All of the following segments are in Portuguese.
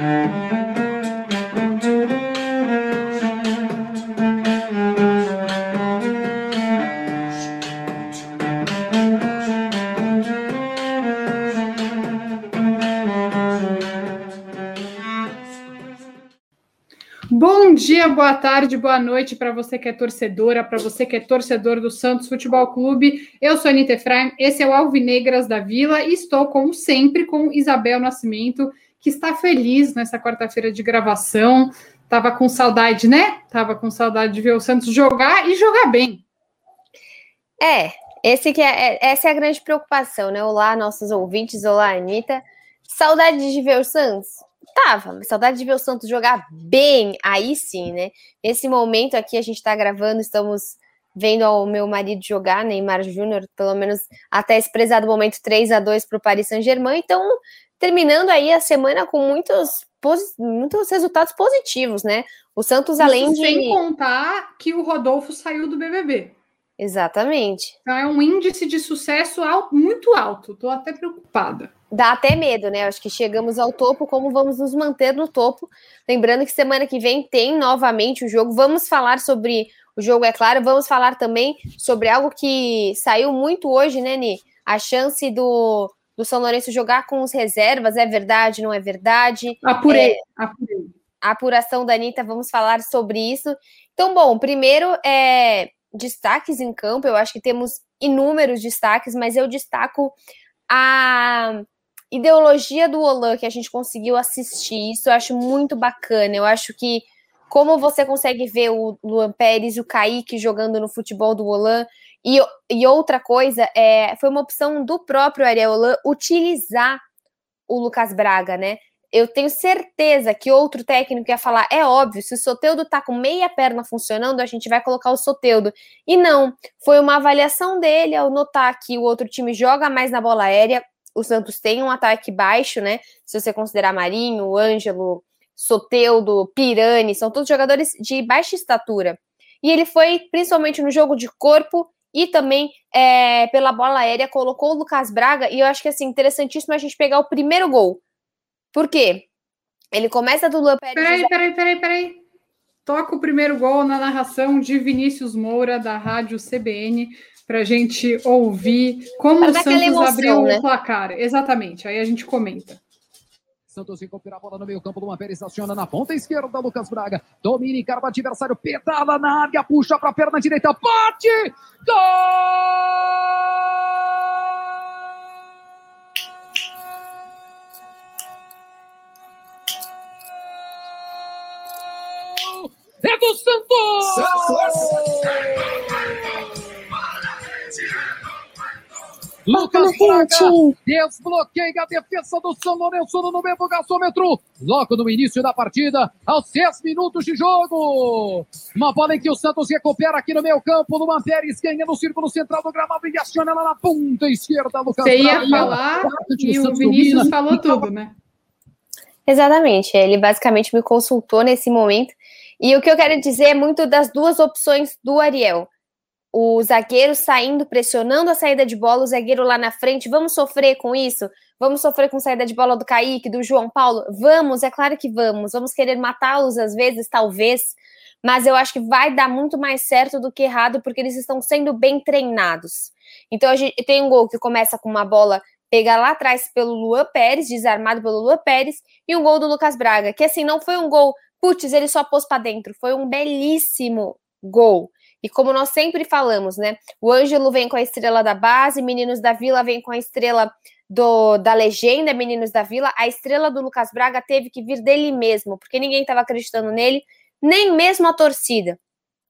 Bom dia, boa tarde, boa noite para você que é torcedora, para você que é torcedor do Santos Futebol Clube. Eu sou Anitta Efraim, esse é o Alvinegras da Vila e estou, como sempre, com Isabel Nascimento, que está feliz nessa quarta-feira de gravação. Tava com saudade, né? Tava com saudade de ver o Santos jogar e jogar bem. É, esse que é, é essa é a grande preocupação, né? Olá, nossos ouvintes, olá, Anitta. Saudade de ver o Santos? Tava, saudade de ver o Santos jogar bem, aí sim, né? Nesse momento aqui a gente tá gravando, estamos vendo o meu marido jogar, Neymar Júnior, pelo menos até esse prezado momento 3 a 2 para o Paris Saint-Germain. Então, terminando aí a semana com muitos, muitos resultados positivos, né? O Santos, Isso além de. Sem contar que o Rodolfo saiu do BBB. Exatamente. Então é um índice de sucesso alto, muito alto. Estou até preocupada. Dá até medo, né? Acho que chegamos ao topo, como vamos nos manter no topo. Lembrando que semana que vem tem novamente o jogo. Vamos falar sobre o jogo, é claro. Vamos falar também sobre algo que saiu muito hoje, né, Ni? A chance do, do São Lourenço jogar com os reservas. É verdade, não é verdade? Apurei, é, apurei. A apuração da Anitta, vamos falar sobre isso. Então, bom, primeiro é destaques em campo, eu acho que temos inúmeros destaques, mas eu destaco a ideologia do Olan que a gente conseguiu assistir. Isso eu acho muito bacana. Eu acho que como você consegue ver o Luan Pérez e o Kaique jogando no futebol do Olan. E, e outra coisa, é, foi uma opção do próprio Ariel Olan utilizar o Lucas Braga, né? eu tenho certeza que outro técnico ia falar: é óbvio, se o Soteudo tá com meia perna funcionando, a gente vai colocar o Soteudo. E não, foi uma avaliação dele ao notar que o outro time joga mais na bola aérea. O Santos tem um ataque baixo, né? Se você considerar Marinho, Ângelo, Soteudo, Pirani, são todos jogadores de baixa estatura. E ele foi, principalmente no jogo de corpo e também é, pela bola aérea, colocou o Lucas Braga. E eu acho que assim, interessantíssimo a gente pegar o primeiro gol por quê? Ele começa do Luan Pérez. Peraí, peraí, peraí, peraí. Toca o primeiro gol na narração de Vinícius Moura, da Rádio CBN, para a gente ouvir como o Santos emoção, abriu né? o placar. Exatamente, aí a gente comenta. Santos recupera a bola no meio campo, Luan Pérez aciona na ponta esquerda, Lucas Braga, domina e carva adversário, pedala na área, puxa para a perna direita, bate! Gol! é do Santos! Lucas Braga desbloqueia a defesa do São Lourenço no mesmo gasômetro, logo no início da partida, aos 10 minutos de jogo. Uma bola em que o Santos recupera aqui no meio campo, Luan Pérez ganha no círculo central do gramado e aciona lá na ponta esquerda, Lucas Você ia falar e o Vinícius falou tudo, né? Exatamente, ele basicamente me consultou nesse momento e o que eu quero dizer é muito das duas opções do Ariel. O zagueiro saindo, pressionando a saída de bola, o zagueiro lá na frente. Vamos sofrer com isso? Vamos sofrer com saída de bola do Kaique, do João Paulo? Vamos, é claro que vamos. Vamos querer matá-los às vezes, talvez. Mas eu acho que vai dar muito mais certo do que errado, porque eles estão sendo bem treinados. Então a gente tem um gol que começa com uma bola pega lá atrás pelo Luan Pérez, desarmado pelo Luan Pérez, e um gol do Lucas Braga, que assim não foi um gol putz, ele só pôs para dentro. Foi um belíssimo gol. E como nós sempre falamos, né? O Ângelo vem com a estrela da base, Meninos da Vila vem com a estrela do, da legenda Meninos da Vila. A estrela do Lucas Braga teve que vir dele mesmo, porque ninguém estava acreditando nele, nem mesmo a torcida.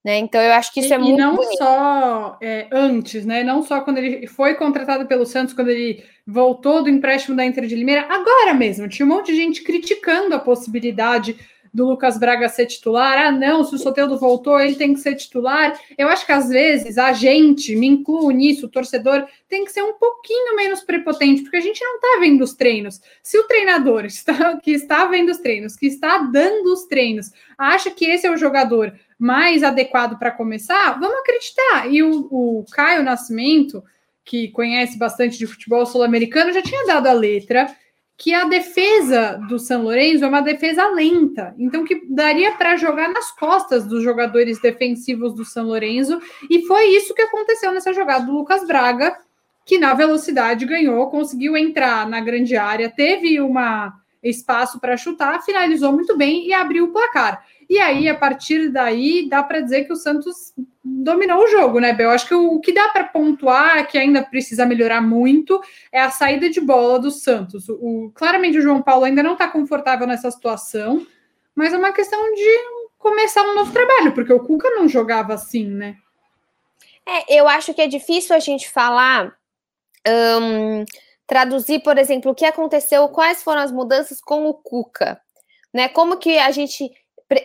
Né? Então eu acho que isso é e, muito. E não bonito. só é, antes, né? Não só quando ele foi contratado pelo Santos, quando ele voltou do empréstimo da Inter de Limeira, agora mesmo, tinha um monte de gente criticando a possibilidade do Lucas Braga ser titular. Ah, não, se o Soteldo voltou, ele tem que ser titular. Eu acho que às vezes a gente, me incluo nisso, o torcedor, tem que ser um pouquinho menos prepotente, porque a gente não está vendo os treinos. Se o treinador está, que está vendo os treinos, que está dando os treinos, acha que esse é o jogador mais adequado para começar, vamos acreditar. E o, o Caio Nascimento, que conhece bastante de futebol sul-americano, já tinha dado a letra que a defesa do São Lourenço é uma defesa lenta, então que daria para jogar nas costas dos jogadores defensivos do São Lourenço, e foi isso que aconteceu nessa jogada do Lucas Braga, que na velocidade ganhou, conseguiu entrar na grande área, teve uma espaço para chutar, finalizou muito bem e abriu o placar. E aí, a partir daí, dá para dizer que o Santos dominou o jogo, né, Bel? Acho que o, o que dá para pontuar, que ainda precisa melhorar muito, é a saída de bola do Santos. O, claramente o João Paulo ainda não está confortável nessa situação, mas é uma questão de começar um novo trabalho, porque o Cuca não jogava assim, né? É, eu acho que é difícil a gente falar. Traduzir, por exemplo, o que aconteceu, quais foram as mudanças com o Cuca, né? Como que a gente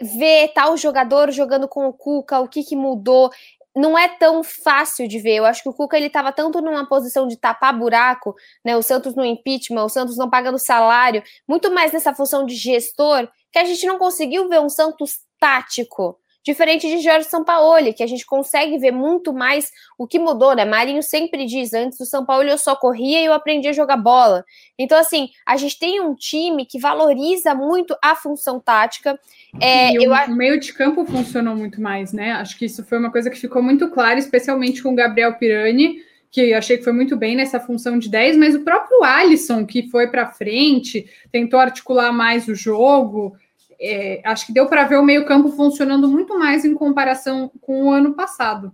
ver tal jogador jogando com o Cuca, o que, que mudou. Não é tão fácil de ver. Eu acho que o Cuca ele estava tanto numa posição de tapar buraco, né? O Santos no impeachment, o Santos não pagando salário, muito mais nessa função de gestor, que a gente não conseguiu ver um Santos tático. Diferente de Jorge Sampaoli, que a gente consegue ver muito mais o que mudou, né? Marinho sempre diz: antes do São Paulo eu só corria e eu aprendi a jogar bola. Então, assim, a gente tem um time que valoriza muito a função tática. É, e eu... o meio de campo funcionou muito mais, né? Acho que isso foi uma coisa que ficou muito clara, especialmente com o Gabriel Pirani, que eu achei que foi muito bem nessa função de 10, mas o próprio Alisson, que foi para frente, tentou articular mais o jogo é, acho que deu para ver o meio-campo funcionando muito mais em comparação com o ano passado.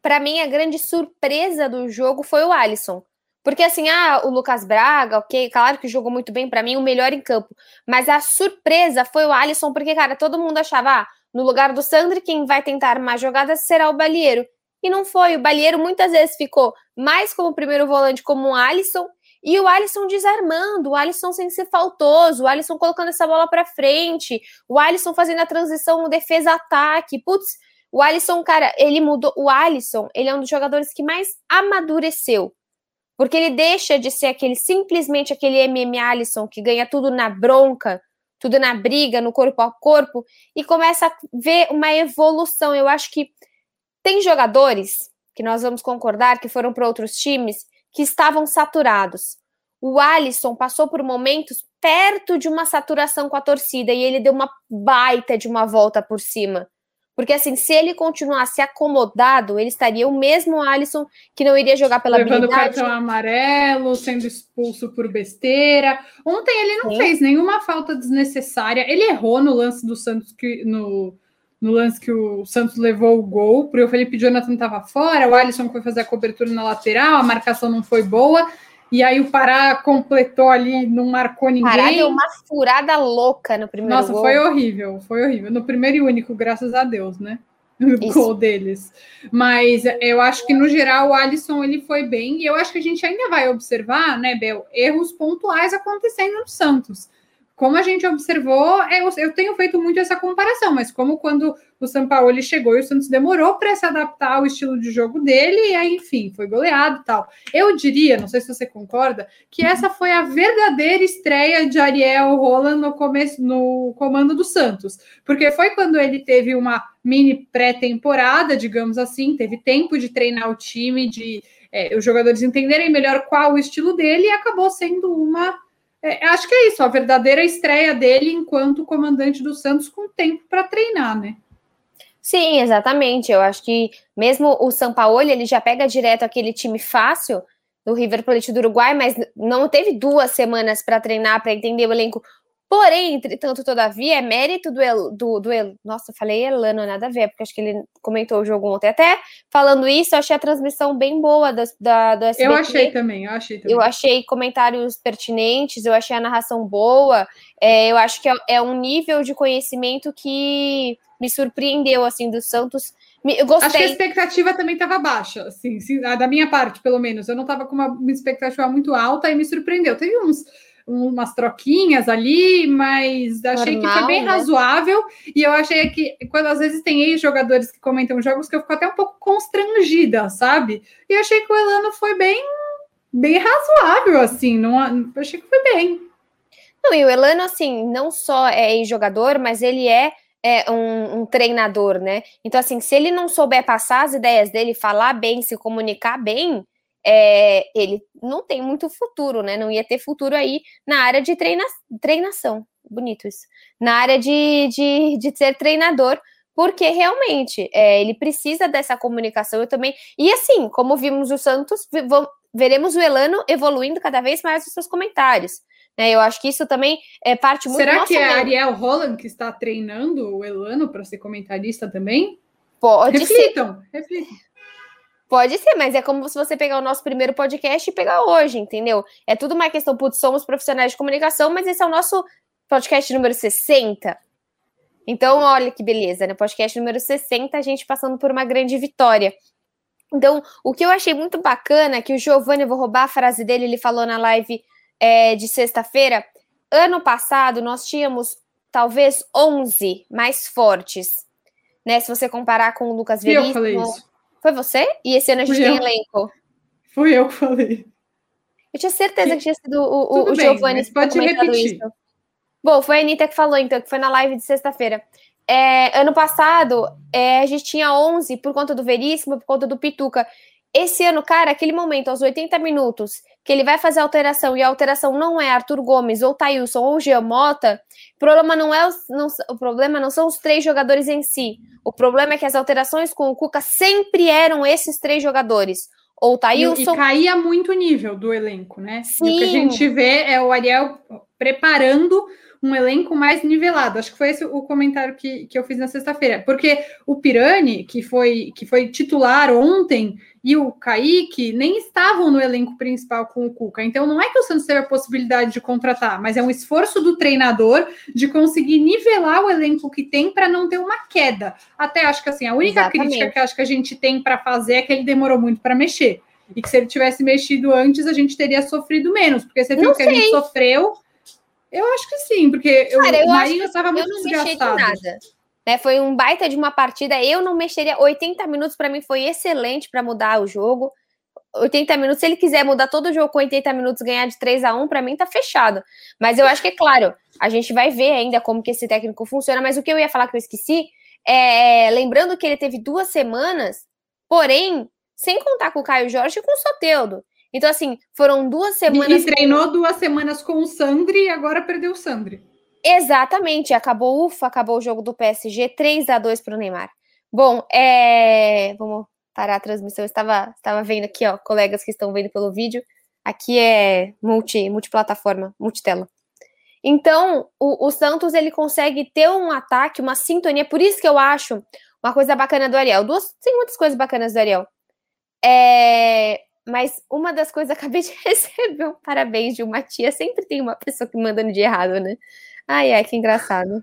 Para mim, a grande surpresa do jogo foi o Alisson. Porque assim, ah, o Lucas Braga, ok, claro que jogou muito bem, para mim, o melhor em campo. Mas a surpresa foi o Alisson, porque, cara, todo mundo achava, ah, no lugar do Sandri, quem vai tentar mais jogadas será o Balieiro. E não foi. O Balieiro muitas vezes ficou mais como primeiro volante, como o Alisson, e o Alisson desarmando, o Alisson sem ser faltoso, o Alisson colocando essa bola para frente, o Alisson fazendo a transição defesa-ataque. Putz, o Alisson, cara, ele mudou. O Alisson, ele é um dos jogadores que mais amadureceu. Porque ele deixa de ser aquele simplesmente aquele MM Alisson que ganha tudo na bronca, tudo na briga, no corpo a corpo, e começa a ver uma evolução. Eu acho que tem jogadores que nós vamos concordar que foram para outros times que estavam saturados. O Alisson passou por momentos perto de uma saturação com a torcida e ele deu uma baita de uma volta por cima. Porque assim, se ele continuasse acomodado, ele estaria o mesmo Alisson que não iria jogar pela Levando habilidade. cartão amarelo, sendo expulso por besteira. Ontem ele não Sim. fez nenhuma falta desnecessária. Ele errou no lance do Santos que no no lance que o Santos levou o gol, porque o Felipe Jonathan estava fora, o Alisson foi fazer a cobertura na lateral, a marcação não foi boa, e aí o Pará completou ali, não marcou ninguém. Pará deu uma furada louca no primeiro Nossa, gol. foi horrível, foi horrível. No primeiro e único, graças a Deus, né? O gol deles. Mas eu acho que, no geral, o Alisson ele foi bem, e eu acho que a gente ainda vai observar, né, Bel, erros pontuais acontecendo no Santos como a gente observou, eu, eu, tenho feito muito essa comparação, mas como quando o São Paulo chegou e o Santos demorou para se adaptar ao estilo de jogo dele, e aí, enfim, foi goleado e tal. Eu diria, não sei se você concorda, que essa foi a verdadeira estreia de Ariel Roland no começo, no comando do Santos, porque foi quando ele teve uma mini pré-temporada, digamos assim, teve tempo de treinar o time, de é, os jogadores entenderem melhor qual o estilo dele, e acabou sendo uma é, acho que é isso, a verdadeira estreia dele enquanto comandante do Santos com tempo para treinar, né? Sim, exatamente. Eu acho que mesmo o Sampaoli, ele já pega direto aquele time fácil do River Plate do Uruguai, mas não teve duas semanas para treinar, para entender o elenco Porém, entretanto, todavia, é mérito do, El, do, do El, Nossa, falei Elano, nada a ver, porque acho que ele comentou o jogo ontem. Até falando isso, eu achei a transmissão bem boa da, da, do SBT. Eu achei também, eu achei também. Eu achei comentários pertinentes, eu achei a narração boa. É, eu acho que é, é, um nível de conhecimento que me surpreendeu, assim, do Santos. Eu gostei. Acho que a expectativa também estava baixa, assim, da minha parte, pelo menos. Eu não estava com uma, uma expectativa muito alta e me surpreendeu. Teve uns umas troquinhas ali, mas achei Normal, que foi bem né? razoável. E eu achei que quando às vezes tem ex-jogadores que comentam jogos que eu fico até um pouco constrangida, sabe? E eu achei que o Elano foi bem, bem razoável, assim. Não, eu achei que foi bem. Não, e o Elano, assim, não só é ex-jogador, mas ele é é um, um, treinador, né? Então, assim, se ele não souber passar as ideias dele, falar bem, se comunicar bem, é, ele não tem muito futuro, né? Não ia ter futuro aí na área de treina, treinação. Bonito isso. Na área de, de, de ser treinador, porque realmente é, ele precisa dessa comunicação. Eu também. E assim, como vimos o Santos, veremos o Elano evoluindo cada vez mais os seus comentários. Né? Eu acho que isso também é parte muito. Será que é a Ariel Holland que está treinando o Elano para ser comentarista também? Pode reflitam, ser. Reflitam. Pode ser, mas é como se você pegar o nosso primeiro podcast e pegar hoje, entendeu? É tudo uma questão, putz, somos profissionais de comunicação, mas esse é o nosso podcast número 60. Então, olha que beleza, né? Podcast número 60, a gente passando por uma grande vitória. Então, o que eu achei muito bacana, é que o Giovanni, eu vou roubar a frase dele, ele falou na live é, de sexta-feira. Ano passado, nós tínhamos talvez 11 mais fortes, né? Se você comparar com o Lucas Veríssimo. Eu falei isso. Foi você? E esse ano a gente Fui tem eu. elenco. Fui eu que falei. Eu tinha certeza que tinha sido o, o, o Giovanni que pode repetir. Isso. Bom, foi a Anitta que falou, então, que foi na live de sexta-feira. É, ano passado, é, a gente tinha 11 por conta do Veríssimo, por conta do Pituca. Esse ano, cara, aquele momento, aos 80 minutos, que ele vai fazer a alteração e a alteração não é Arthur Gomes ou Thailson ou Giamota, o problema não é não, o problema não são os três jogadores em si. O problema é que as alterações com o Cuca sempre eram esses três jogadores. Ou Thailson. E, e caía muito o nível do elenco, né? Sim. E o que a gente vê é o Ariel preparando um elenco mais nivelado. Acho que foi esse o comentário que, que eu fiz na sexta-feira. Porque o Pirani, que foi, que foi titular ontem, e o Kaique nem estavam no elenco principal com o Cuca. Então não é que o Santos teve a possibilidade de contratar, mas é um esforço do treinador de conseguir nivelar o elenco que tem para não ter uma queda. Até acho que assim, a única Exatamente. crítica que acho que a gente tem para fazer é que ele demorou muito para mexer. E que se ele tivesse mexido antes, a gente teria sofrido menos, porque você viu que a gente sofreu eu acho que sim, porque Cara, eu, o Marinho estava muito eu não desgastado. nada. Né, foi um baita de uma partida. Eu não mexeria. 80 minutos para mim foi excelente para mudar o jogo. 80 minutos, se ele quiser mudar todo o jogo com 80 minutos, ganhar de 3 a 1 para mim tá fechado. Mas eu acho que é claro, a gente vai ver ainda como que esse técnico funciona. Mas o que eu ia falar que eu esqueci é lembrando que ele teve duas semanas, porém, sem contar com o Caio Jorge e com o Soteudo. Então, assim, foram duas semanas. E, treinou com... duas semanas com o Sandri e agora perdeu o Sandri. Exatamente, acabou, ufa, acabou o jogo do PSG, 3 a 2 para o Neymar. Bom, é... vamos parar a transmissão. Eu estava, estava vendo aqui, ó, colegas que estão vendo pelo vídeo. Aqui é multi, multiplataforma, multitela. Então, o, o, Santos ele consegue ter um ataque, uma sintonia. Por isso que eu acho uma coisa bacana do Ariel. Duas, tem muitas coisas bacanas do Ariel. É, mas uma das coisas, acabei de receber um parabéns de uma tia. Sempre tem uma pessoa que mandando de errado, né? Ai, ai, que engraçado.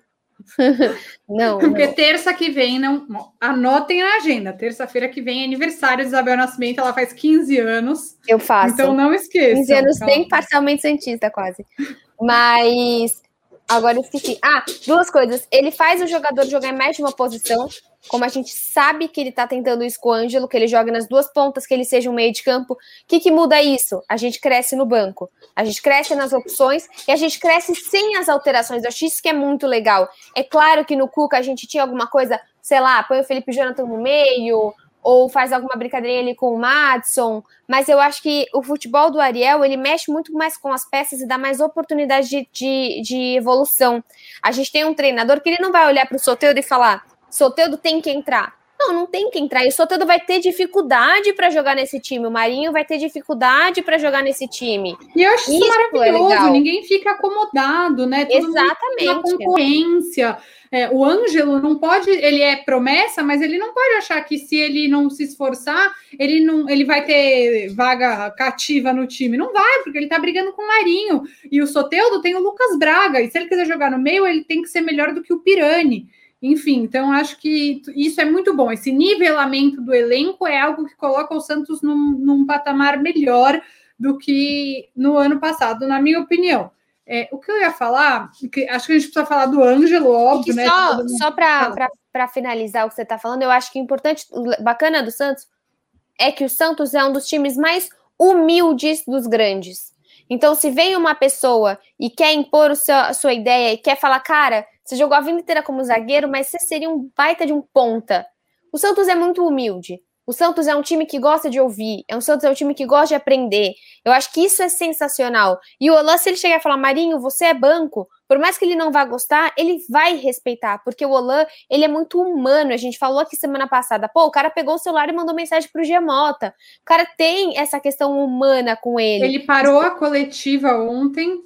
não. Porque não. terça que vem, não. Anotem na agenda. Terça-feira que vem é aniversário de Isabel Nascimento. Ela faz 15 anos. Eu faço. Então não esqueça. 15 anos bem parcialmente cientista, quase. Mas agora eu esqueci. Ah, duas coisas. Ele faz o jogador jogar em mais de uma posição como a gente sabe que ele está tentando isso com o Ângelo, que ele joga nas duas pontas, que ele seja um meio de campo, o que, que muda isso? A gente cresce no banco, a gente cresce nas opções e a gente cresce sem as alterações. Eu acho isso que é muito legal. É claro que no Cuca a gente tinha alguma coisa, sei lá, põe o Felipe Jonathan no meio, ou faz alguma brincadeirinha ali com o Madison, mas eu acho que o futebol do Ariel, ele mexe muito mais com as peças e dá mais oportunidade de, de, de evolução. A gente tem um treinador que ele não vai olhar para o Soteldo e falar Soteudo tem que entrar. Não, não tem que entrar. E o Soteldo vai ter dificuldade para jogar nesse time. O Marinho vai ter dificuldade para jogar nesse time. E eu acho isso, isso é maravilhoso. É Ninguém fica acomodado, né? Todo Exatamente. Mundo concorrência. É, o Ângelo não pode, ele é promessa, mas ele não pode achar que se ele não se esforçar, ele não, ele vai ter vaga cativa no time. Não vai, porque ele tá brigando com o Marinho. E o Soteudo tem o Lucas Braga. E se ele quiser jogar no meio, ele tem que ser melhor do que o Pirani. Enfim, então acho que isso é muito bom. Esse nivelamento do elenco é algo que coloca o Santos num, num patamar melhor do que no ano passado, na minha opinião. É, o que eu ia falar, que acho que a gente precisa falar do Ângelo, óbvio, né? Só, só para finalizar o que você está falando, eu acho que o importante, bacana do Santos é que o Santos é um dos times mais humildes dos grandes. Então, se vem uma pessoa e quer impor seu, a sua ideia e quer falar, cara, você jogou a vida inteira como zagueiro, mas você seria um baita de um ponta. O Santos é muito humilde. O Santos é um time que gosta de ouvir, é um Santos é um time que gosta de aprender. Eu acho que isso é sensacional. E o Olan, se ele chegar e falar, Marinho, você é banco, por mais que ele não vá gostar, ele vai respeitar, porque o Olan, ele é muito humano. A gente falou aqui semana passada, pô, o cara pegou o celular e mandou mensagem pro Giamota. O cara tem essa questão humana com ele. Ele parou a coletiva ontem,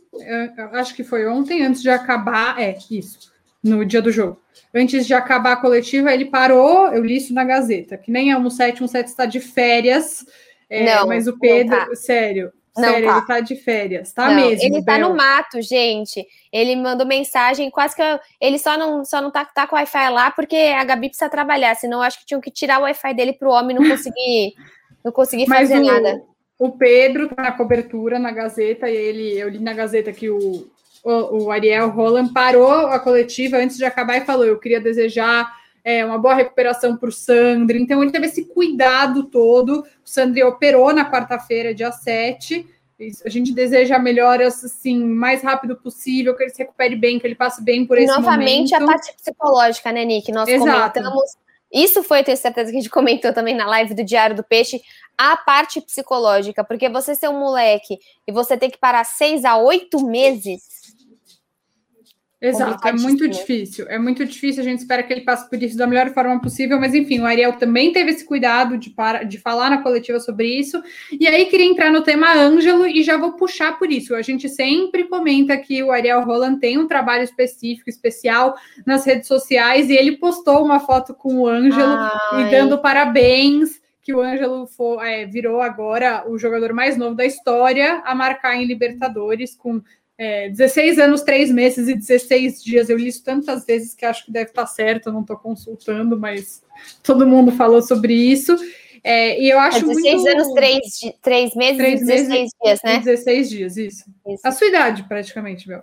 acho que foi ontem, antes de acabar, é, isso, no dia do jogo antes de acabar a coletiva, ele parou, eu li isso na Gazeta, que nem é um 7, um 7 está de férias, é, não, mas o Pedro, tá. sério, não sério, tá. ele tá de férias, tá não, mesmo. Ele tá no mato, gente. Ele mandou mensagem, quase que eu, ele só não, só não tá, tá com o Wi-Fi lá porque a Gabi precisa trabalhar, senão eu acho que tinham que tirar o Wi-Fi dele pro homem não conseguir, não conseguir fazer o, nada. O Pedro tá na cobertura na Gazeta e ele, eu li na Gazeta que o o, o Ariel Roland parou a coletiva antes de acabar e falou: Eu queria desejar é, uma boa recuperação para o Sandri. Então, ele teve esse cuidado todo. O Sandri operou na quarta-feira, dia 7. A gente deseja melhoras assim, mais rápido possível, que ele se recupere bem, que ele passe bem por esse Novamente, momento. a parte psicológica, né, Nick? Nós Exato. comentamos. Isso foi, tenho certeza que a gente comentou também na live do Diário do Peixe, a parte psicológica, porque você ser um moleque e você ter que parar seis a oito meses Exato, é muito difícil. É muito difícil. A gente espera que ele passe por isso da melhor forma possível, mas enfim, o Ariel também teve esse cuidado de, para, de falar na coletiva sobre isso. E aí, queria entrar no tema Ângelo e já vou puxar por isso. A gente sempre comenta que o Ariel Roland tem um trabalho específico, especial nas redes sociais, e ele postou uma foto com o Ângelo e dando parabéns que o Ângelo é, virou agora o jogador mais novo da história a marcar em Libertadores, com é, 16 anos, 3 meses e 16 dias. Eu li isso tantas vezes que acho que deve estar certo, eu não estou consultando, mas todo mundo falou sobre isso. É, e eu acho é 16 muito... anos, 3, 3 meses 3 e 16 meses, dias, né? 16 dias, isso. isso. A sua idade, praticamente, meu.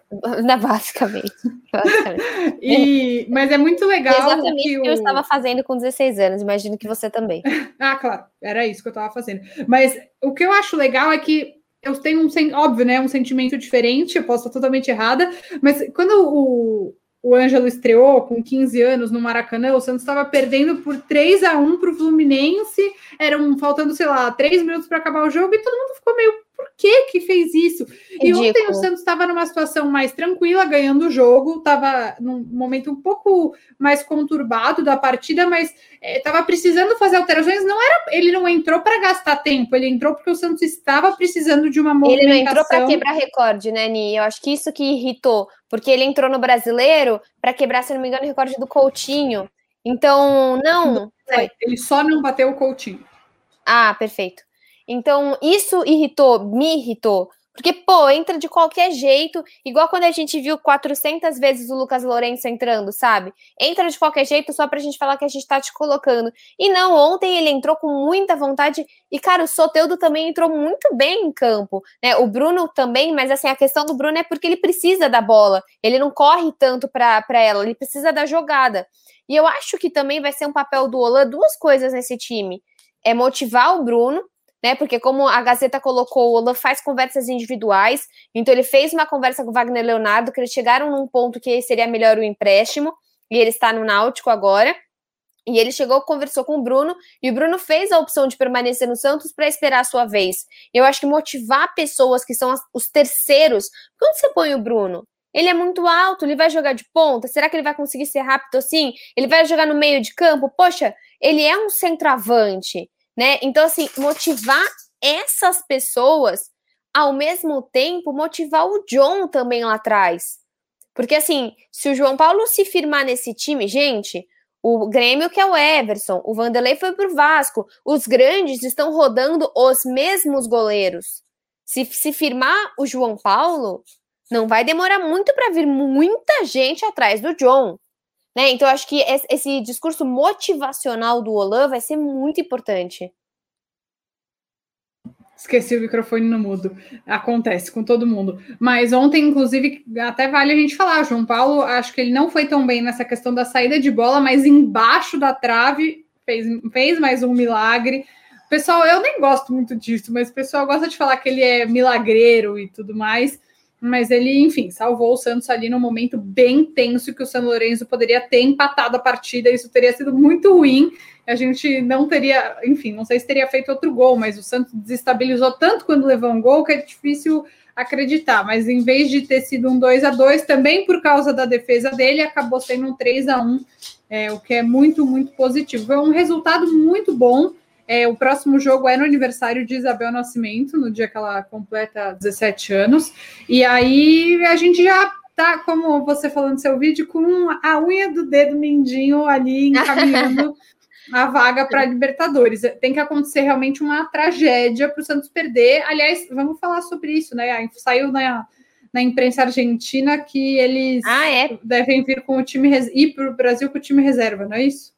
Basicamente. basicamente. e, mas é muito legal. Exatamente que o que eu estava fazendo com 16 anos, imagino que você também. ah, claro, era isso que eu estava fazendo. Mas o que eu acho legal é que eu tenho um, óbvio, né, um sentimento diferente, eu posso estar totalmente errada, mas quando o, o Ângelo estreou com 15 anos no Maracanã, o Santos estava perdendo por 3 a 1 para o Fluminense, eram faltando, sei lá, 3 minutos para acabar o jogo, e todo mundo ficou meio por que que fez isso? Ridículo. E ontem o Santos estava numa situação mais tranquila, ganhando o jogo, estava num momento um pouco mais conturbado da partida, mas estava é, precisando fazer alterações. Não era, ele não entrou para gastar tempo, ele entrou porque o Santos estava precisando de uma movimentação. Ele não entrou para quebrar recorde, né, Ni? Eu acho que isso que irritou, porque ele entrou no Brasileiro para quebrar, se não me engano, o recorde do Coutinho. Então, não. Ele só não bateu o Coutinho. Ah, perfeito. Então, isso irritou, me irritou. Porque, pô, entra de qualquer jeito, igual quando a gente viu 400 vezes o Lucas Lourenço entrando, sabe? Entra de qualquer jeito só pra gente falar que a gente tá te colocando. E não, ontem ele entrou com muita vontade. E, cara, o Soteudo também entrou muito bem em campo, né? O Bruno também, mas assim, a questão do Bruno é porque ele precisa da bola. Ele não corre tanto pra, pra ela, ele precisa da jogada. E eu acho que também vai ser um papel do Olan duas coisas nesse time. É motivar o Bruno, né? Porque como a Gazeta colocou, o Olan faz conversas individuais, então ele fez uma conversa com o Wagner Leonardo, que eles chegaram num ponto que seria melhor o empréstimo, e ele está no Náutico agora. E ele chegou, conversou com o Bruno, e o Bruno fez a opção de permanecer no Santos para esperar a sua vez. Eu acho que motivar pessoas que são as, os terceiros. Quando você põe o Bruno, ele é muito alto, ele vai jogar de ponta? Será que ele vai conseguir ser rápido assim? Ele vai jogar no meio de campo? Poxa, ele é um centroavante né? Então, assim, motivar essas pessoas, ao mesmo tempo, motivar o John também lá atrás. Porque, assim, se o João Paulo se firmar nesse time, gente, o Grêmio que é o Everson, o Vanderlei foi pro Vasco, os grandes estão rodando os mesmos goleiros. Se se firmar o João Paulo, não vai demorar muito para vir muita gente atrás do John. Né? Então, acho que esse discurso motivacional do Olan vai ser muito importante. Esqueci o microfone no mudo. Acontece com todo mundo. Mas ontem, inclusive, até vale a gente falar. João Paulo, acho que ele não foi tão bem nessa questão da saída de bola, mas embaixo da trave fez, fez mais um milagre. Pessoal, eu nem gosto muito disso, mas o pessoal gosta de falar que ele é milagreiro e tudo mais. Mas ele, enfim, salvou o Santos ali num momento bem tenso que o São Lourenço poderia ter empatado a partida, isso teria sido muito ruim. A gente não teria, enfim, não sei se teria feito outro gol, mas o Santos desestabilizou tanto quando levou um gol que é difícil acreditar. Mas em vez de ter sido um 2 a 2 também por causa da defesa dele, acabou sendo um 3 a 1 é, o que é muito, muito positivo. Foi um resultado muito bom. É, o próximo jogo é no aniversário de Isabel Nascimento, no dia que ela completa 17 anos. E aí a gente já tá, como você falou no seu vídeo, com a unha do dedo mindinho ali encaminhando a vaga para Libertadores. Tem que acontecer realmente uma tragédia para o Santos perder. Aliás, vamos falar sobre isso, né? Saiu na, na imprensa argentina que eles ah, é? devem vir com o time ir para o Brasil com o time reserva, não é isso?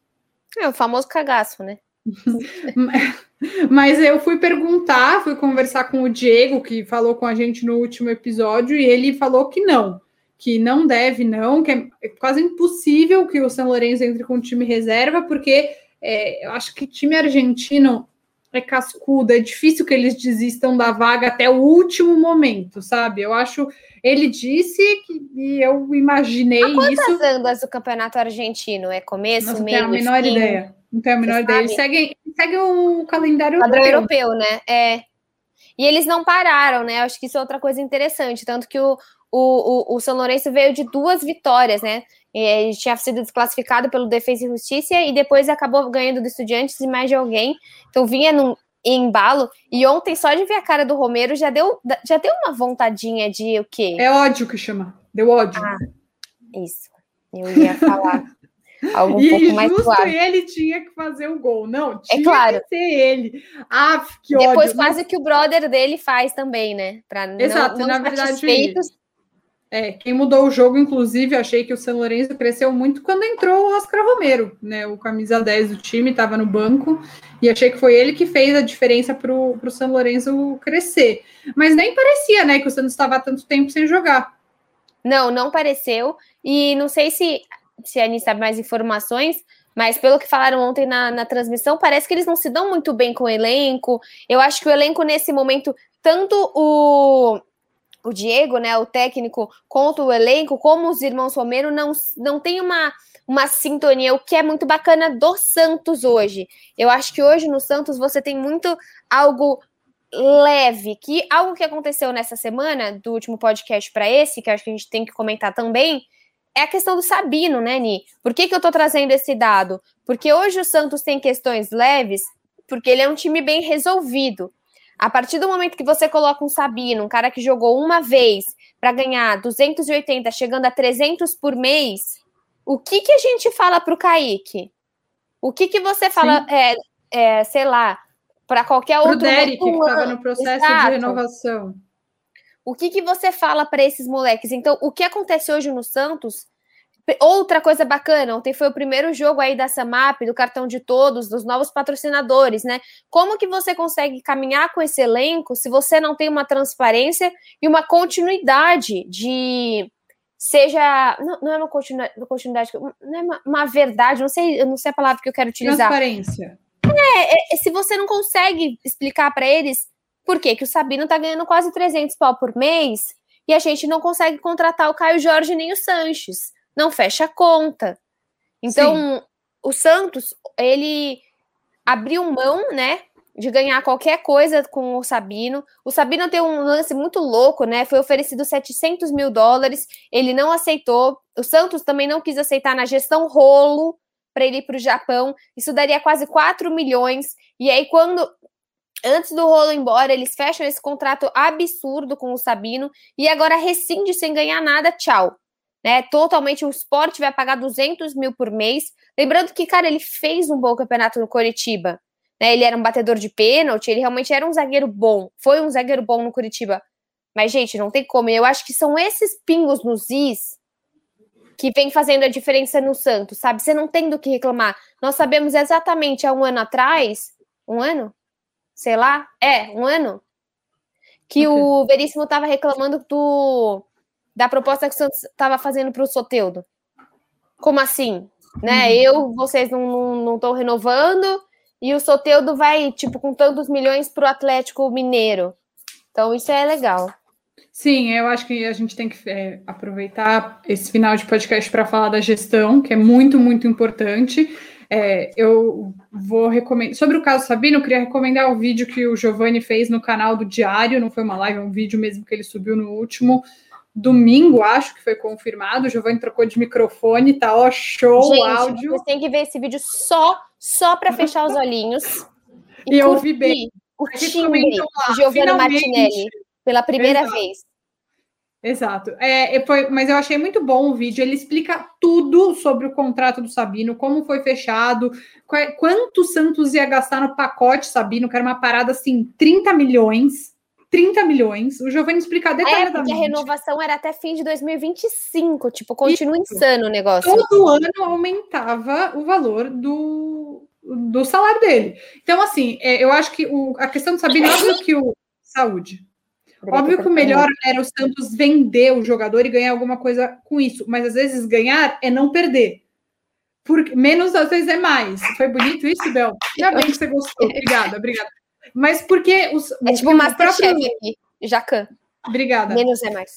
É o famoso cagaço, né? Mas eu fui perguntar, fui conversar com o Diego, que falou com a gente no último episódio, e ele falou que não, que não deve, não, que é quase impossível que o São Lourenço entre com time reserva, porque é, eu acho que time argentino é cascudo, é difícil que eles desistam da vaga até o último momento, sabe? Eu acho. Ele disse que e eu imaginei quantas isso. Quantas andas do campeonato argentino? É começo, Não meio? Não tenho a menor fim? ideia. Não tenho a menor ideia. Eles seguem, seguem o calendário Padrão europeu. europeu, né? É. E eles não pararam, né? Acho que isso é outra coisa interessante. Tanto que o, o, o, o São Lourenço veio de duas vitórias, né? Ele tinha sido desclassificado pelo Defesa e Justiça e depois acabou ganhando do Estudiantes e mais de alguém. Então vinha num embalo. E ontem, só de ver a cara do Romero, já deu, já deu uma vontadinha de o quê? É ódio que chama. Deu ódio. Ah, isso. Eu ia falar. Algo um e pouco mais justo ele tinha que fazer o gol. Não, é tinha é claro. que ser ele. Ah, que Depois ódio, quase que o brother dele faz também, né? Pra Exato, não, não na verdade. É, quem mudou o jogo, inclusive, achei que o São Lourenço cresceu muito quando entrou o Oscar Romero, né? O camisa 10 do time estava no banco e achei que foi ele que fez a diferença para o São Lourenço crescer. Mas nem parecia, né, que o Santos estava tanto tempo sem jogar. Não, não pareceu. E não sei se, se a Anis sabe mais informações, mas pelo que falaram ontem na, na transmissão, parece que eles não se dão muito bem com o elenco. Eu acho que o elenco, nesse momento, tanto o o Diego, né, o técnico, contra o elenco, como os irmãos Romero, não, não tem uma, uma sintonia, o que é muito bacana do Santos hoje. Eu acho que hoje no Santos você tem muito algo leve, que algo que aconteceu nessa semana, do último podcast para esse, que acho que a gente tem que comentar também, é a questão do Sabino, né, Ni? Por que, que eu tô trazendo esse dado? Porque hoje o Santos tem questões leves, porque ele é um time bem resolvido. A partir do momento que você coloca um Sabino, um cara que jogou uma vez para ganhar 280, chegando a 300 por mês, o que que a gente fala para o Kaique? O que que você fala, é, é, sei lá, para qualquer Pro outro... Derek, que estava no processo Exato. de renovação. O que que você fala para esses moleques? Então, o que acontece hoje no Santos Outra coisa bacana, ontem foi o primeiro jogo aí da Samap, do cartão de todos, dos novos patrocinadores, né? Como que você consegue caminhar com esse elenco se você não tem uma transparência e uma continuidade de seja não, não é uma continuidade, não é uma, uma, verdade, não sei, eu não sei a palavra que eu quero utilizar. Transparência. É, é se você não consegue explicar para eles por que que o Sabino tá ganhando quase 300 pau por mês e a gente não consegue contratar o Caio Jorge nem o Sanches não fecha a conta. Então, Sim. o Santos, ele abriu mão, né, de ganhar qualquer coisa com o Sabino. O Sabino tem um lance muito louco, né? Foi oferecido 700 mil dólares, ele não aceitou. O Santos também não quis aceitar na gestão rolo para ele ir para o Japão. Isso daria quase 4 milhões. E aí, quando. Antes do rolo embora, eles fecham esse contrato absurdo com o Sabino e agora rescinde sem ganhar nada. Tchau né? Totalmente o esporte vai pagar 200 mil por mês. Lembrando que, cara, ele fez um bom campeonato no Coritiba. Né? Ele era um batedor de pênalti, ele realmente era um zagueiro bom. Foi um zagueiro bom no Curitiba. Mas, gente, não tem como. Eu acho que são esses pingos nos is que vem fazendo a diferença no Santos, sabe? Você não tem do que reclamar. Nós sabemos exatamente há um ano atrás, um ano? Sei lá, é, um ano, que okay. o Veríssimo estava reclamando do da proposta que o Santos estava fazendo para o Soteudo. Como assim? Né? Uhum. Eu, vocês não estão renovando e o Soteudo vai, tipo, com tantos milhões para o Atlético Mineiro. Então, isso é legal. Sim, eu acho que a gente tem que é, aproveitar esse final de podcast para falar da gestão, que é muito, muito importante. É, eu vou recomendar. Sobre o caso Sabino, eu queria recomendar o vídeo que o Giovanni fez no canal do Diário, não foi uma live, é um vídeo mesmo que ele subiu no último domingo, acho que foi confirmado. O Giovanni trocou de microfone, tá ó, show Gente, áudio. Você tem que ver esse vídeo só, só para fechar os olhinhos. E, e eu ouvi bem. O timbre Giovanni Martinelli pela primeira Exato. vez. Exato. É, foi, mas eu achei muito bom o vídeo. Ele explica tudo sobre o contrato do Sabino, como foi fechado, qual, quanto o Santos ia gastar no pacote Sabino, que era uma parada assim, 30 milhões. 30 milhões. O Giovanni explica detalhadamente. É, a renovação era até fim de 2025. Tipo, continua Isso. insano o negócio. Todo ano aumentava o valor do, do salário dele. Então, assim, é, eu acho que o, a questão do Sabino, óbvio que o. Saúde. Óbvio que o melhor era o Santos vender o jogador e ganhar alguma coisa com isso, mas às vezes ganhar é não perder. Porque menos às vezes é mais. Foi bonito isso, Bel? Ainda bem que você gostou. Obrigada, obrigada. Mas porque os. É tipo o Masterchef próprio... aqui, Jacan. Obrigada. Menos é mais.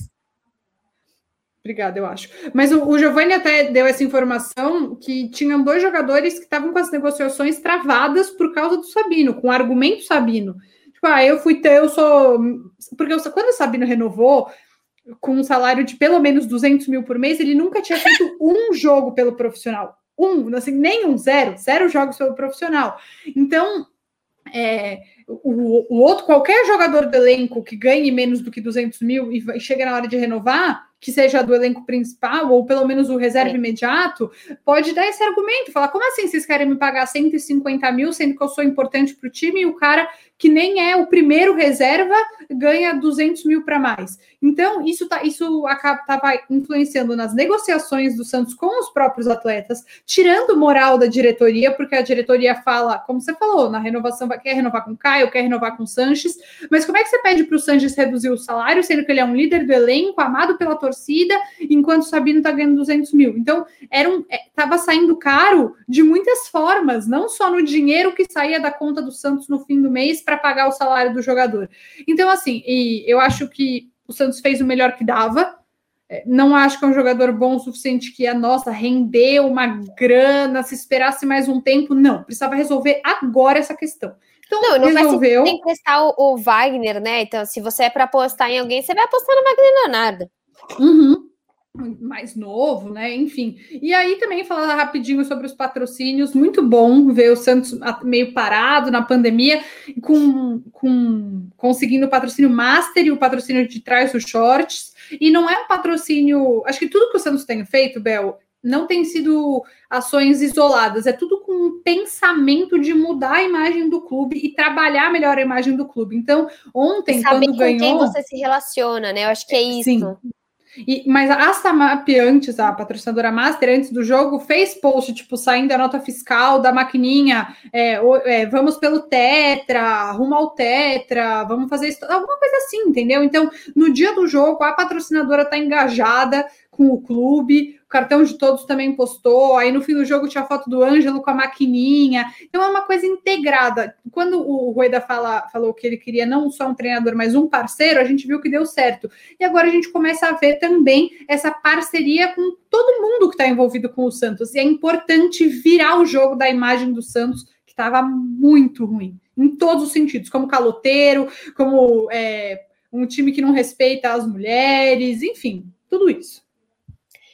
Obrigada, eu acho. Mas o, o Giovanni até deu essa informação que tinham dois jogadores que estavam com as negociações travadas por causa do Sabino, com o argumento Sabino. Tipo, ah, eu fui ter, eu sou. Porque eu, quando o Sabino renovou com um salário de pelo menos 200 mil por mês, ele nunca tinha feito um jogo pelo profissional. Um, assim, nem um, zero, zero jogos pelo profissional. Então, é, o, o, outro, qualquer jogador do elenco que ganhe menos do que 200 mil e, e chega na hora de renovar, que seja do elenco principal, ou pelo menos o reserva é. imediato, pode dar esse argumento, falar, como assim vocês querem me pagar 150 mil, sendo que eu sou importante para o time, e o cara que nem é o primeiro reserva ganha 200 mil para mais. Então, isso tá, isso estava influenciando nas negociações do Santos com os próprios atletas, tirando moral da diretoria, porque a diretoria fala, como você falou, na renovação, quer renovar com o Caio, quer renovar com o Sanches, mas como é que você pede para o Sanches reduzir o salário, sendo que ele é um líder do elenco, amado pela torcida, enquanto o Sabino está ganhando 200 mil? Então, era um, estava é, saindo caro de muitas formas, não só no dinheiro que saía da conta do Santos no fim do mês para pagar o salário do jogador. Então, assim, e eu acho que o Santos fez o melhor que dava. É, não acho que é um jogador bom o suficiente que a nossa rendeu uma grana, se esperasse mais um tempo. Não, precisava resolver agora essa questão. Então, não, não resolveu. Tem que testar o, o, Wagner, né? Então, se você é para apostar em alguém, você vai apostar no Wagner Leonardo. Uhum mais novo, né? Enfim. E aí também falar rapidinho sobre os patrocínios, muito bom ver o Santos meio parado na pandemia, com, com conseguindo o patrocínio master e o patrocínio de trás dos shorts. E não é um patrocínio. Acho que tudo que o Santos tem feito, Bel, não tem sido ações isoladas, é tudo com um pensamento de mudar a imagem do clube e trabalhar melhor a imagem do clube. Então, ontem, Saber quando ganhou. quem você se relaciona, né? Eu acho que é isso. Sim. E, mas a Samap antes, a patrocinadora Master, antes do jogo, fez post, tipo, saindo a nota fiscal da maquininha, é, é, vamos pelo Tetra, rumo ao Tetra, vamos fazer isso, alguma coisa assim, entendeu? Então, no dia do jogo, a patrocinadora tá engajada com o clube, cartão de todos também postou. Aí no fim do jogo tinha a foto do Ângelo com a maquininha. Então é uma coisa integrada. Quando o Rueda fala, falou que ele queria não só um treinador, mas um parceiro, a gente viu que deu certo. E agora a gente começa a ver também essa parceria com todo mundo que está envolvido com o Santos. E é importante virar o jogo da imagem do Santos, que estava muito ruim, em todos os sentidos, como caloteiro, como é, um time que não respeita as mulheres, enfim, tudo isso.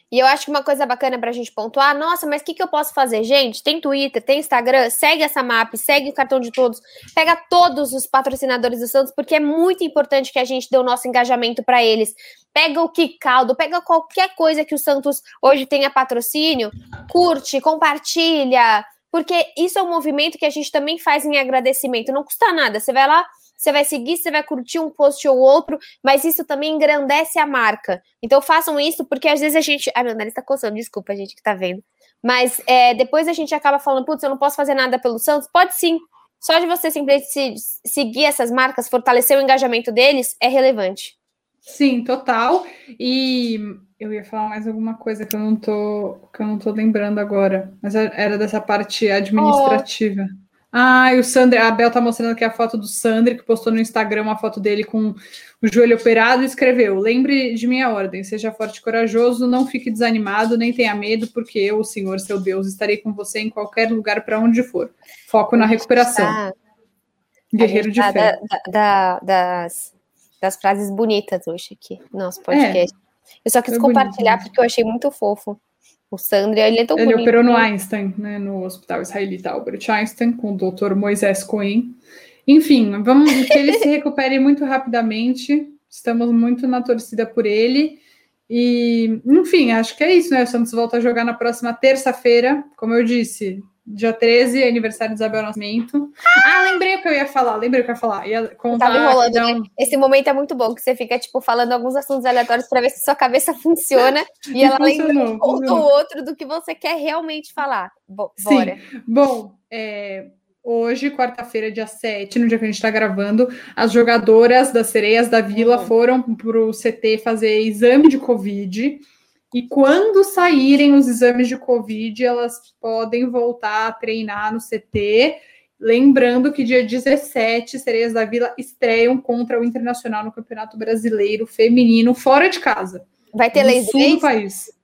E eu acho que uma coisa bacana para a gente pontuar, nossa, mas o que, que eu posso fazer? Gente, tem Twitter, tem Instagram, segue essa map, segue o cartão de todos, pega todos os patrocinadores do Santos, porque é muito importante que a gente dê o nosso engajamento para eles. Pega o Kicaldo, pega qualquer coisa que o Santos hoje tenha patrocínio, curte, compartilha, porque isso é um movimento que a gente também faz em agradecimento, não custa nada. Você vai lá, você vai seguir, você vai curtir um post ou outro, mas isso também engrandece a marca. Então façam isso, porque às vezes a gente. Ai, meu nariz tá coçando, desculpa, gente que tá vendo. Mas é, depois a gente acaba falando, putz, eu não posso fazer nada pelo Santos. Pode sim. Só de você simplesmente seguir essas marcas, fortalecer o engajamento deles, é relevante. Sim, total. E eu ia falar mais alguma coisa que eu não tô, que eu não tô lembrando agora, mas era dessa parte administrativa. Oh. Ah, o Sandro, a Bel tá mostrando aqui a foto do Sandro, que postou no Instagram uma foto dele com o joelho operado e escreveu: Lembre de minha ordem, seja forte e corajoso, não fique desanimado, nem tenha medo, porque eu, o Senhor, seu Deus, estarei com você em qualquer lugar para onde for. Foco na recuperação. Tá- Guerreiro de tá fé. da- da- das, das frases bonitas hoje aqui no nosso podcast. eu só quis foi compartilhar bonito. porque eu achei muito fofo. O Sandro, ele é tão Ele bonito. operou no né? Einstein, né, no Hospital Israelita Albert Einstein, com o Dr. Moisés Cohen. Enfim, vamos que ele se recupere muito rapidamente. Estamos muito na torcida por ele. E, enfim, acho que é isso, né? O Santos volta a jogar na próxima terça-feira, como eu disse, dia 13, aniversário de Isabel Nascimento. Ah, lembrei o que eu ia falar, lembrei o que eu ia falar. Ia contar Tava enrolando, dá né? Esse momento é muito bom, que você fica, tipo, falando alguns assuntos aleatórios para ver se sua cabeça funciona e ela lembra um ponto ou outro do que você quer realmente falar. Bo Sim. bora. Bom, é, hoje, quarta-feira, dia 7, no dia que a gente está gravando, as jogadoras das Sereias da Vila Uhum. foram para o CT fazer exame de Covid. E quando saírem os exames de Covid, elas podem voltar a treinar no CT. Lembrando que dia 17, Sereias da Vila estreiam contra o Internacional no Campeonato Brasileiro Feminino, fora de casa Vai ter lei do ex? país.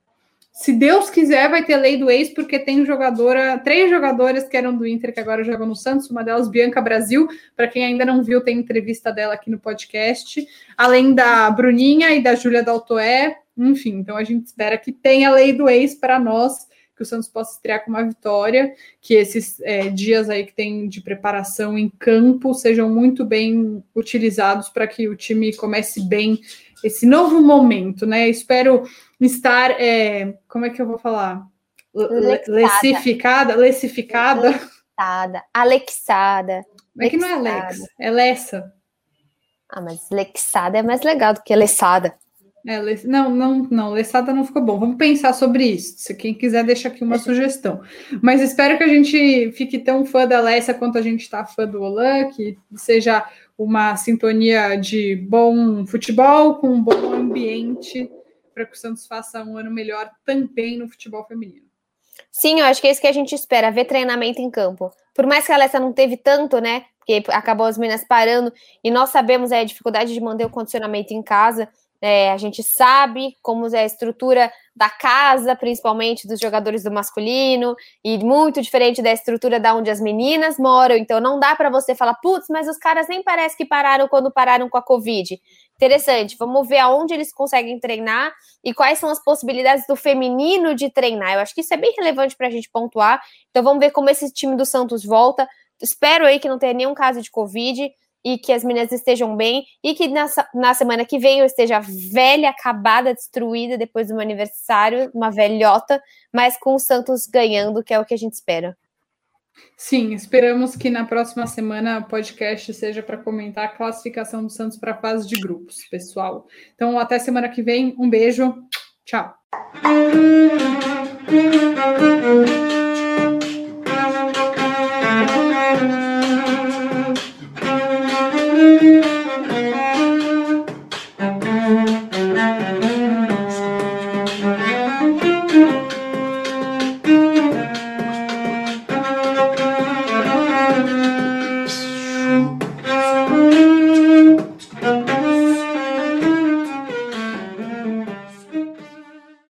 Se Deus quiser, vai ter lei do ex, porque tem jogadora, três jogadoras que eram do Inter que agora jogam no Santos, uma delas Bianca Brasil. Para quem ainda não viu, tem entrevista dela aqui no podcast. Além da Bruninha e da Júlia Daltoé. Enfim, então a gente espera que tenha lei do ex para nós, que o Santos possa estrear com uma vitória, que esses é, dias aí que tem de preparação em campo sejam muito bem utilizados para que o time comece bem esse novo momento, né? Espero estar, é, como é que eu vou falar? Le- Lexada. Lecificada, lecificada. Alexada. Alexada. É que não é Lex, é Lessa. Ah, mas Lexada é mais legal do que Alessada. É, não, não, não, Lessada não ficou bom. Vamos pensar sobre isso. Se quem quiser, deixa aqui uma sugestão. Mas espero que a gente fique tão fã da Lessa quanto a gente está fã do Olan, que seja uma sintonia de bom futebol com um bom ambiente para que o Santos faça um ano melhor também no futebol feminino. Sim, eu acho que é isso que a gente espera, ver treinamento em campo. Por mais que a Alessa não teve tanto, né? Porque acabou as meninas parando, e nós sabemos aí, a dificuldade de manter o condicionamento em casa. É, a gente sabe como é a estrutura da casa, principalmente dos jogadores do masculino, e muito diferente da estrutura da onde as meninas moram. Então não dá para você falar, putz, mas os caras nem parece que pararam quando pararam com a Covid. Interessante, vamos ver aonde eles conseguem treinar e quais são as possibilidades do feminino de treinar. Eu acho que isso é bem relevante para a gente pontuar. Então vamos ver como esse time do Santos volta. Espero aí que não tenha nenhum caso de Covid e que as meninas estejam bem e que na, na semana que vem eu esteja velha, acabada, destruída depois do meu aniversário, uma velhota, mas com o Santos ganhando, que é o que a gente espera. Sim, esperamos que na próxima semana o podcast seja para comentar a classificação do Santos para a fase de grupos, pessoal. Então, até semana que vem. Um beijo. Tchau.